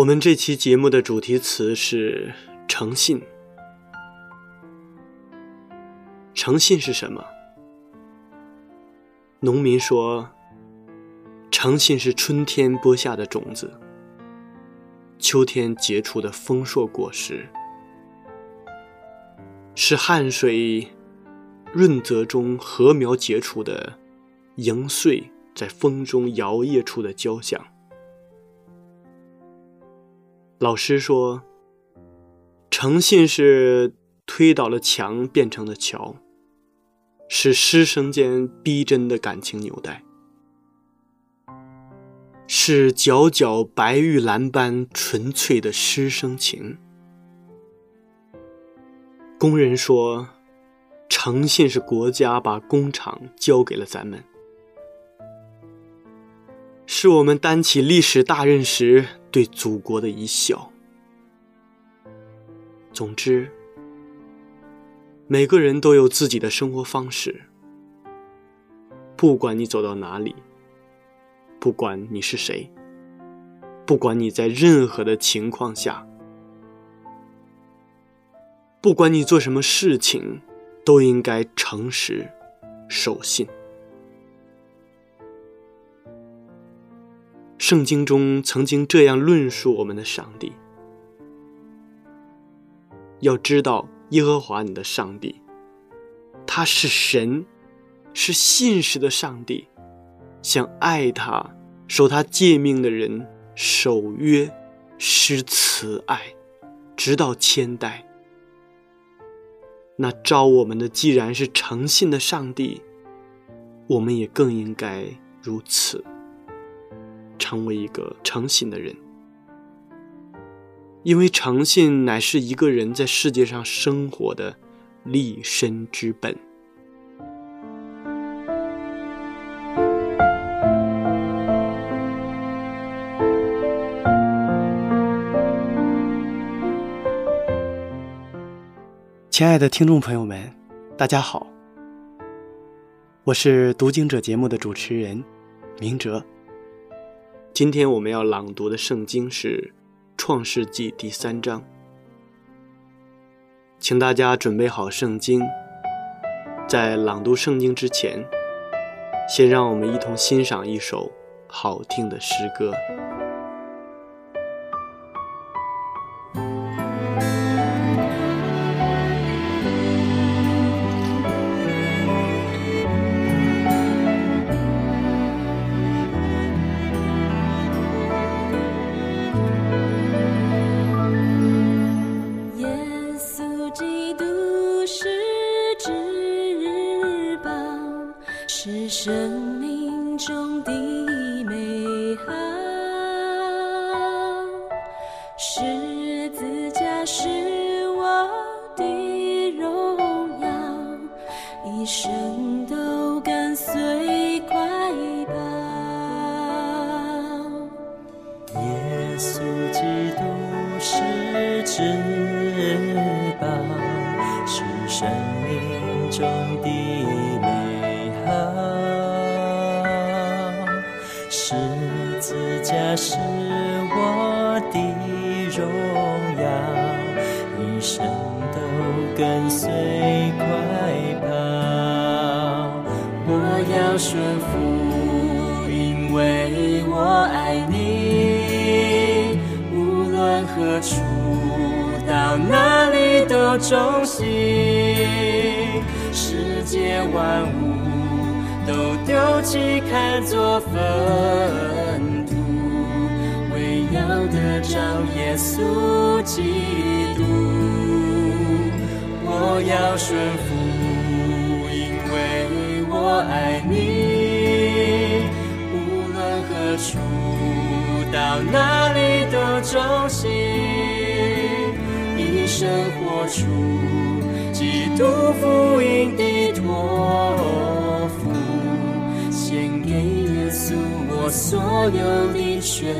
我们这期节目的主题词是诚信。诚信是什么？农民说，诚信是春天播下的种子，秋天结出的丰硕果实，是汗水润泽中禾苗结出的盈穗，在风中摇曳出的交响。老师说：“诚信是推倒了墙变成的桥，是师生间逼真的感情纽带，是皎皎白玉兰般纯粹的师生情。”工人说：“诚信是国家把工厂交给了咱们，是我们担起历史大任时。”对祖国的一笑。总之，每个人都有自己的生活方式。不管你走到哪里，不管你是谁，不管你在任何的情况下，不管你做什么事情，都应该诚实、守信。圣经中曾经这样论述我们的上帝：要知道耶和华你的上帝，他是神，是信实的上帝，向爱他、守他诫命的人守约、施慈爱，直到千代。那招我们的既然是诚信的上帝，我们也更应该如此。成为一个诚信的人，因为诚信乃是一个人在世界上生活的立身之本。亲爱的听众朋友们，大家好，我是读经者节目的主持人明哲。今天我们要朗读的圣经是《创世纪》第三章，请大家准备好圣经。在朗读圣经之前，先让我们一同欣赏一首好听的诗歌。基督是至宝，是生命中的。到哪里都中心。世界万物都丢弃，看作粪土，为要得着耶稣基督。我要顺服，因为我爱你。无论何处，到哪里都忠心，活出基督福音的托付，献给耶稣我所有的全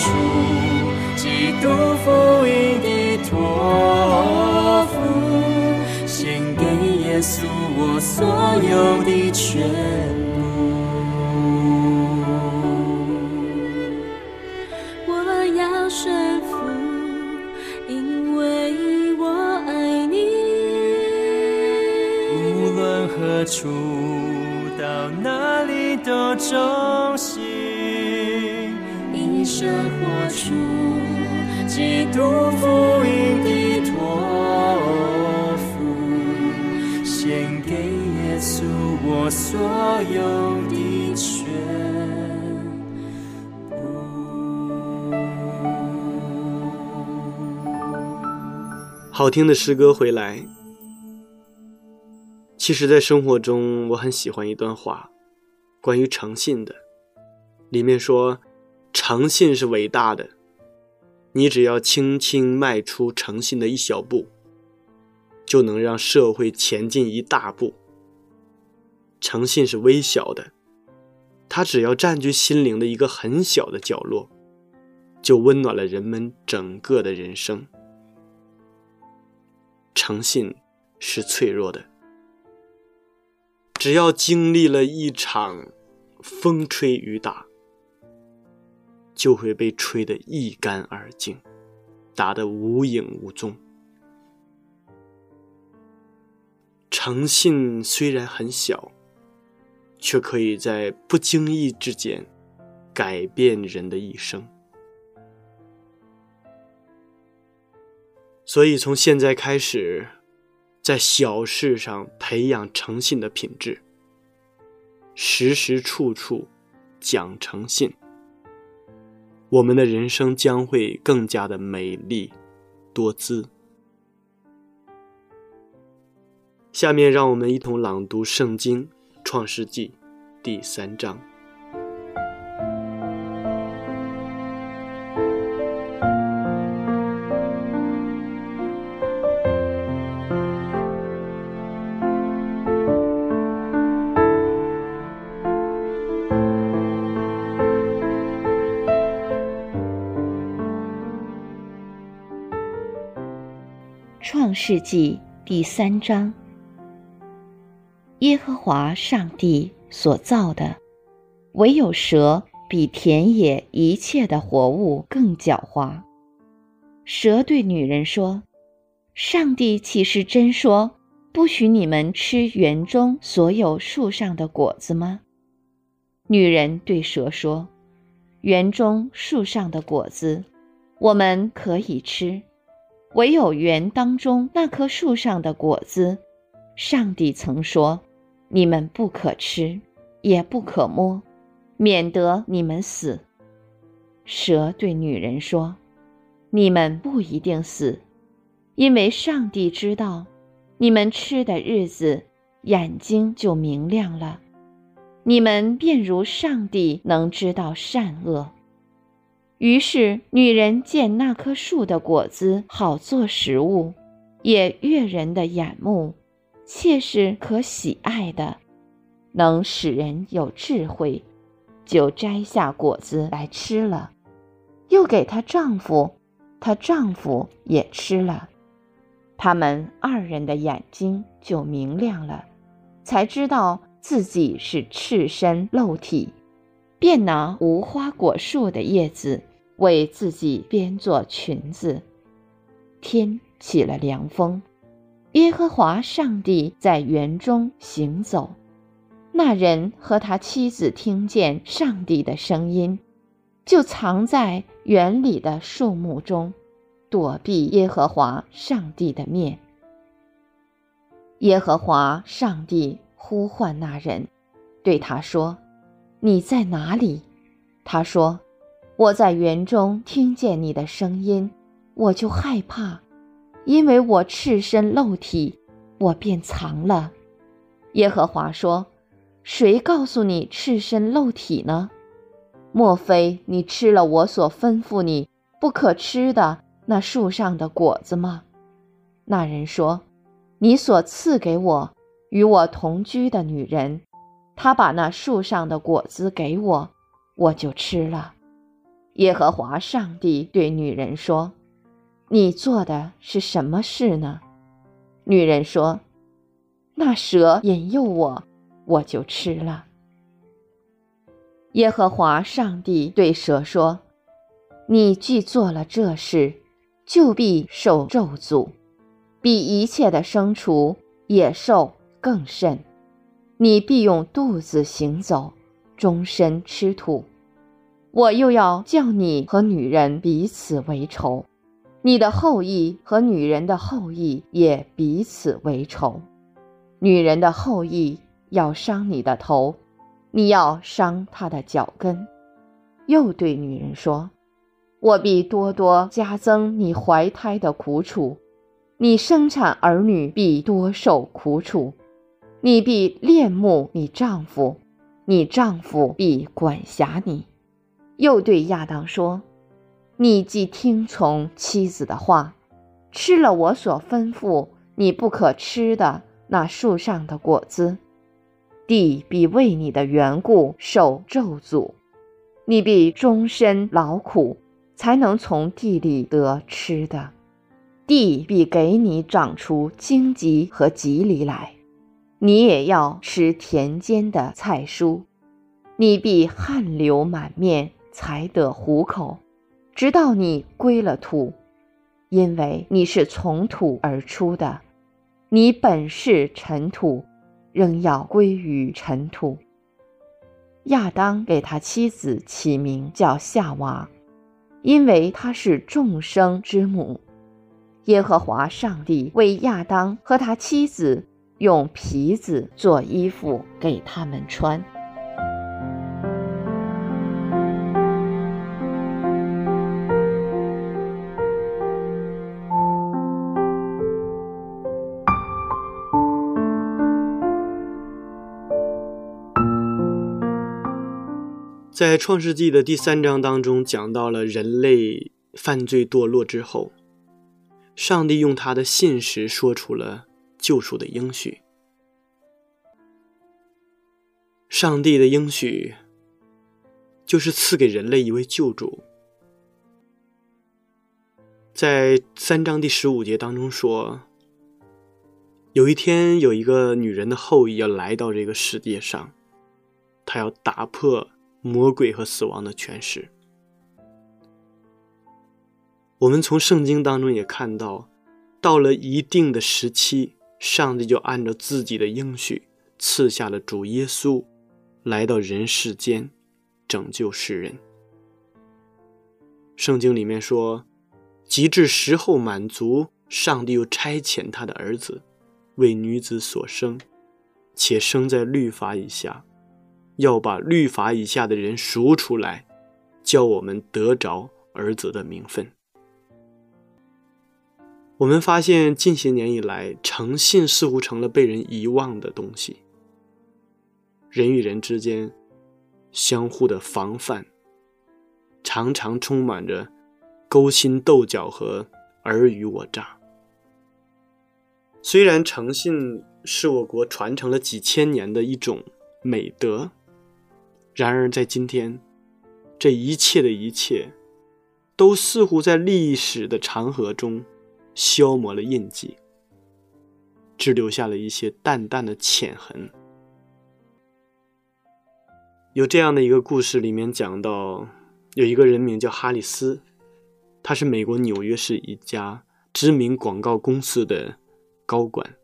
出基督福音的托付，献给耶稣我所有的全好听的诗歌回来。其实，在生活中，我很喜欢一段话，关于诚信的。里面说，诚信是伟大的，你只要轻轻迈出诚信的一小步，就能让社会前进一大步。诚信是微小的，它只要占据心灵的一个很小的角落，就温暖了人们整个的人生。诚信是脆弱的，只要经历了一场风吹雨打，就会被吹得一干二净，打得无影无踪。诚信虽然很小，却可以在不经意之间改变人的一生。所以，从现在开始，在小事上培养诚信的品质，时时处处讲诚信，我们的人生将会更加的美丽多姿。下面，让我们一同朗读《圣经·创世纪》第三章。创世纪第三章：耶和华上帝所造的，唯有蛇比田野一切的活物更狡猾。蛇对女人说：“上帝岂是真说，不许你们吃园中所有树上的果子吗？”女人对蛇说：“园中树上的果子，我们可以吃；唯有园当中那棵树上的果子，上帝曾说：你们不可吃，也不可摸，免得你们死。蛇对女人说：你们不一定死，因为上帝知道，你们吃的日子，眼睛就明亮了。你们便如上帝能知道善恶。于是女人见那棵树的果子好做食物，也悦人的眼目，切是可喜爱的，能使人有智慧，就摘下果子来吃了，又给她丈夫，她丈夫也吃了，他们二人的眼睛就明亮了，才知道。自己是赤身露体，便拿无花果树的叶子为自己编做裙子。天起了凉风，耶和华上帝在园中行走。那人和他妻子听见上帝的声音，就藏在园里的树木中，躲避耶和华上帝的面。耶和华上帝。呼唤那人，对他说：“你在哪里？”他说：“我在园中听见你的声音，我就害怕，因为我赤身露体，我便藏了。”耶和华说：“谁告诉你赤身露体呢？莫非你吃了我所吩咐你不可吃的那树上的果子吗？”那人说：“你所赐给我。”与我同居的女人，她把那树上的果子给我，我就吃了。耶和华上帝对女人说：“你做的是什么事呢？”女人说：“那蛇引诱我，我就吃了。”耶和华上帝对蛇说：“你既做了这事，就必受咒诅，比一切的牲畜、野兽。”更甚，你必用肚子行走，终身吃土。我又要叫你和女人彼此为仇，你的后裔和女人的后裔也彼此为仇。女人的后裔要伤你的头，你要伤她的脚跟。又对女人说：“我必多多加增你怀胎的苦楚，你生产儿女必多受苦楚。”你必恋慕你丈夫，你丈夫必管辖你。又对亚当说：“你既听从妻子的话，吃了我所吩咐你不可吃的那树上的果子，地必为你的缘故受咒诅，你必终身劳苦，才能从地里得吃的。地必给你长出荆棘和棘藜来。”你也要吃田间的菜蔬，你必汗流满面才得糊口，直到你归了土，因为你是从土而出的，你本是尘土，仍要归于尘土。亚当给他妻子起名叫夏娃，因为她是众生之母。耶和华上帝为亚当和他妻子。用皮子做衣服给他们穿。在创世纪的第三章当中，讲到了人类犯罪堕落之后，上帝用他的信实说出了。救赎的应许，上帝的应许就是赐给人类一位救主。在三章第十五节当中说，有一天有一个女人的后裔要来到这个世界上，她要打破魔鬼和死亡的权势。我们从圣经当中也看到，到了一定的时期。上帝就按照自己的应许赐下了主耶稣，来到人世间，拯救世人。圣经里面说，及至时候满足，上帝又差遣他的儿子，为女子所生，且生在律法以下，要把律法以下的人赎出来，叫我们得着儿子的名分。我们发现近些年以来，诚信似乎成了被人遗忘的东西。人与人之间相互的防范，常常充满着勾心斗角和尔虞我诈。虽然诚信是我国传承了几千年的一种美德，然而在今天，这一切的一切，都似乎在历史的长河中。消磨了印记，只留下了一些淡淡的浅痕。有这样的一个故事，里面讲到，有一个人名叫哈里斯，他是美国纽约市一家知名广告公司的高管。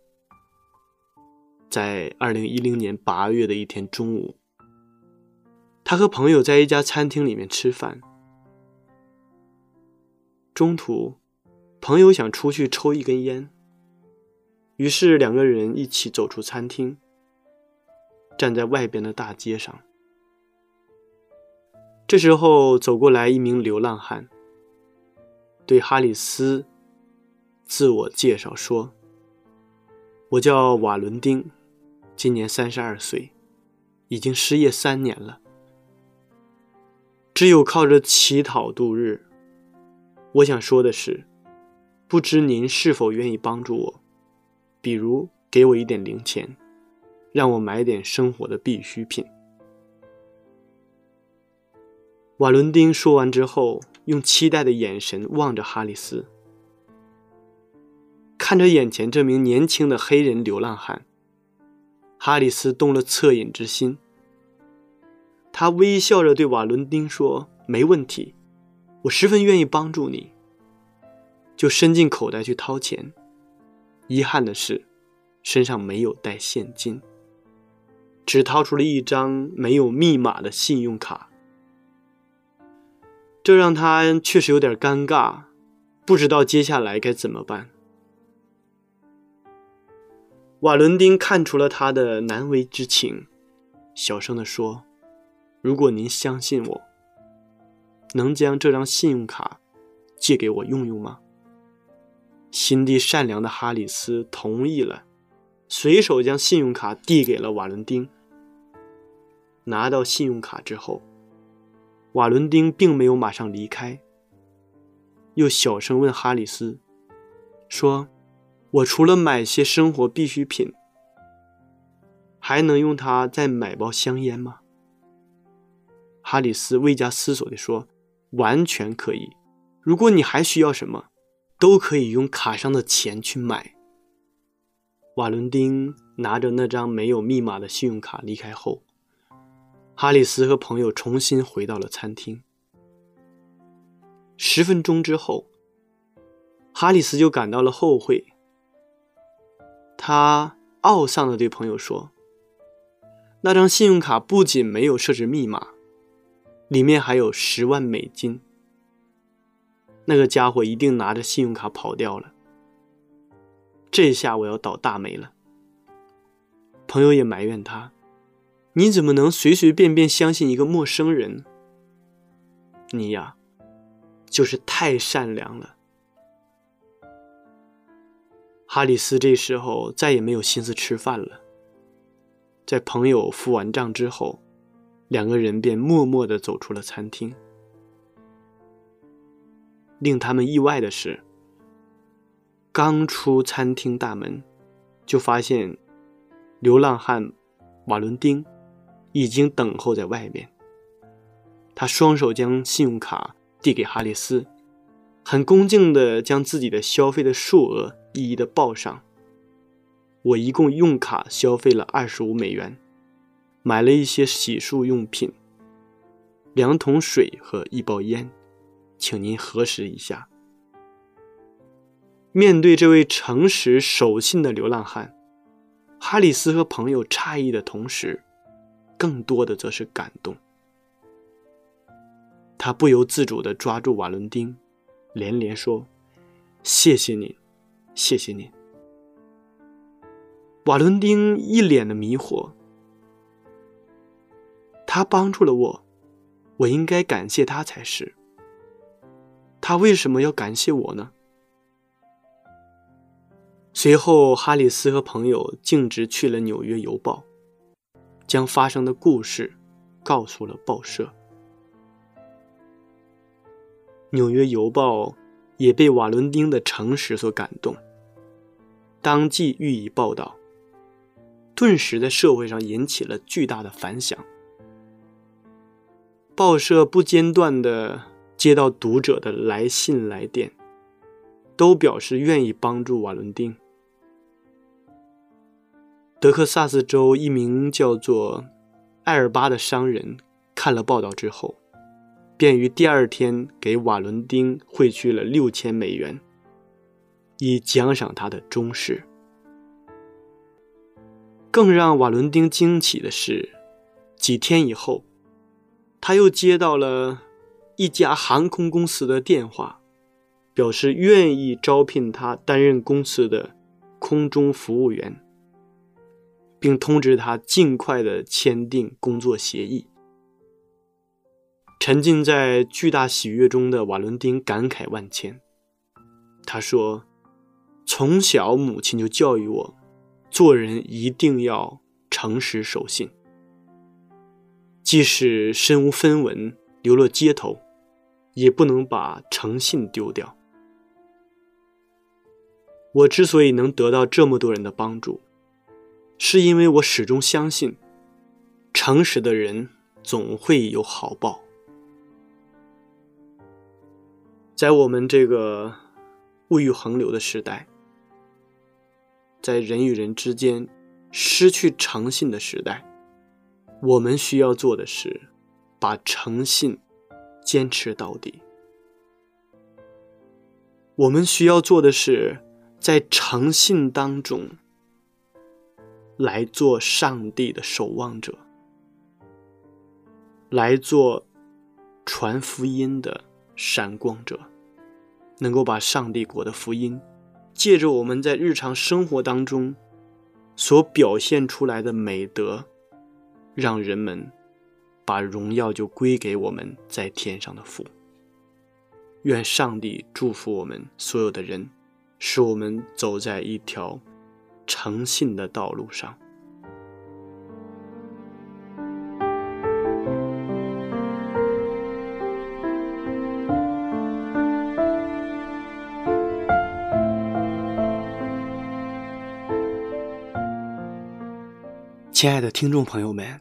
在二零一零年八月的一天中午，他和朋友在一家餐厅里面吃饭，中途。朋友想出去抽一根烟，于是两个人一起走出餐厅，站在外边的大街上。这时候走过来一名流浪汉，对哈里斯自我介绍说：“我叫瓦伦丁，今年三十二岁，已经失业三年了，只有靠着乞讨度日。我想说的是。”不知您是否愿意帮助我，比如给我一点零钱，让我买点生活的必需品。瓦伦丁说完之后，用期待的眼神望着哈里斯，看着眼前这名年轻的黑人流浪汉，哈里斯动了恻隐之心。他微笑着对瓦伦丁说：“没问题，我十分愿意帮助你。”就伸进口袋去掏钱，遗憾的是，身上没有带现金，只掏出了一张没有密码的信用卡，这让他确实有点尴尬，不知道接下来该怎么办。瓦伦丁看出了他的难为之情，小声地说：“如果您相信我，能将这张信用卡借给我用用吗？”心地善良的哈里斯同意了，随手将信用卡递给了瓦伦丁。拿到信用卡之后，瓦伦丁并没有马上离开，又小声问哈里斯：“说，我除了买些生活必需品，还能用它再买包香烟吗？”哈里斯未加思索地说：“完全可以。如果你还需要什么。”都可以用卡上的钱去买。瓦伦丁拿着那张没有密码的信用卡离开后，哈里斯和朋友重新回到了餐厅。十分钟之后，哈里斯就感到了后悔。他懊丧地对朋友说：“那张信用卡不仅没有设置密码，里面还有十万美金。”那个家伙一定拿着信用卡跑掉了。这下我要倒大霉了。朋友也埋怨他：“你怎么能随随便便相信一个陌生人？你呀，就是太善良了。”哈里斯这时候再也没有心思吃饭了。在朋友付完账之后，两个人便默默地走出了餐厅。令他们意外的是，刚出餐厅大门，就发现流浪汉瓦伦丁已经等候在外面。他双手将信用卡递给哈里斯，很恭敬地将自己的消费的数额一一的报上。我一共用卡消费了二十五美元，买了一些洗漱用品、两桶水和一包烟。请您核实一下。面对这位诚实守信的流浪汉，哈里斯和朋友诧异的同时，更多的则是感动。他不由自主地抓住瓦伦丁，连连说：“谢谢您，谢谢您。”瓦伦丁一脸的迷惑。他帮助了我，我应该感谢他才是。他为什么要感谢我呢？随后，哈里斯和朋友径直去了《纽约邮报》，将发生的故事告诉了报社。《纽约邮报》也被瓦伦丁的诚实所感动，当即予以报道，顿时在社会上引起了巨大的反响。报社不间断的接到读者的来信来电，都表示愿意帮助瓦伦丁。德克萨斯州一名叫做艾尔巴的商人看了报道之后，便于第二天给瓦伦丁汇去了六千美元，以奖赏他的忠实。更让瓦伦丁惊奇的是，几天以后，他又接到了一家航空公司的电话，表示愿意招聘他担任公司的空中服务员。并通知他尽快的签订工作协议。沉浸在巨大喜悦中的瓦伦丁感慨万千。他说：“从小母亲就教育我，做人一定要诚实守信，即使身无分文流落街头，也不能把诚信丢掉。我之所以能得到这么多人的帮助。”是因为我始终相信，诚实的人总会有好报。在我们这个物欲横流的时代，在人与人之间失去诚信的时代，我们需要做的是把诚信坚持到底。我们需要做的是在诚信当中。来做上帝的守望者，来做传福音的闪光者，能够把上帝国的福音，借着我们在日常生活当中所表现出来的美德，让人们把荣耀就归给我们在天上的父。愿上帝祝福我们所有的人，使我们走在一条。诚信的道路上，亲爱的听众朋友们，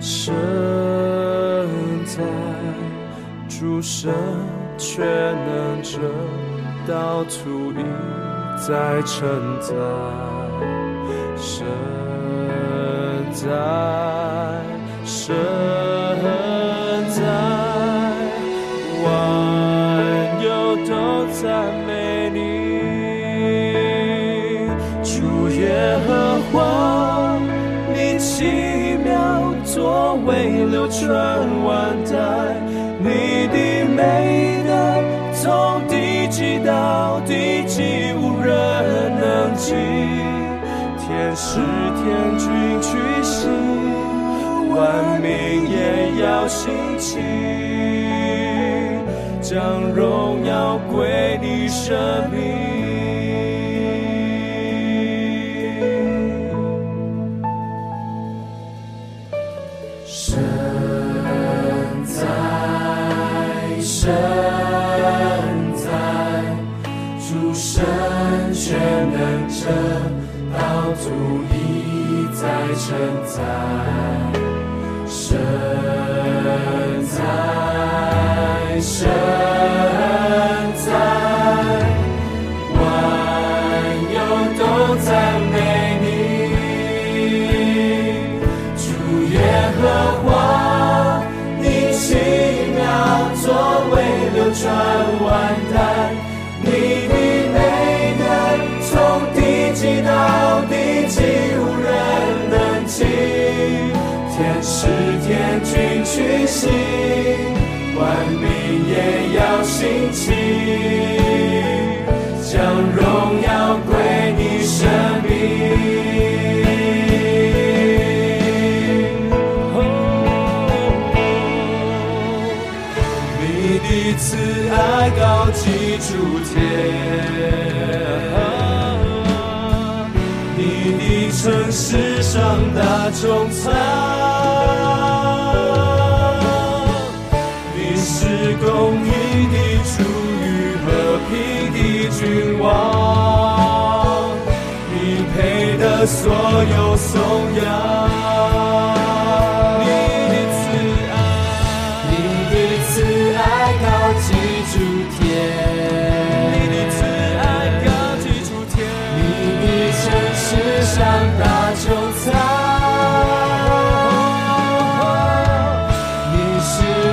身在，诸神却能者到土里。在承载，身在，身为流传万代，你的美德从地极到地极。天使天君去行，万民也要兴起，将荣耀归你生命。生在，主神全能者，道足一再承载，生在身。行，天使天君去行，万民也要兴起，将荣耀归你生命。你的慈爱高举诸天。大中藏，你是公义的主与和平的君王，你配得所有颂扬。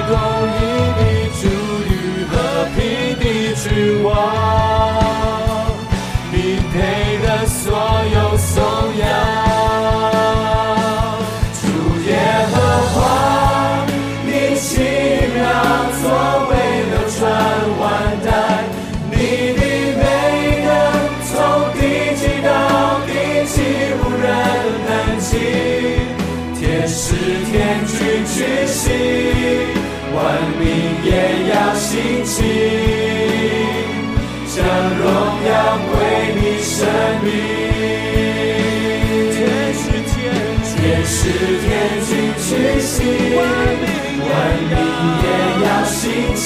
公义的主与和平的君王，你配得所有颂扬。主耶和华，你奇妙作为流传万代，你的美德从地极到地极无人能及。天使天君去行，万民也要兴起，将荣耀归你生命。天使天天使天君去信，万民也要兴起，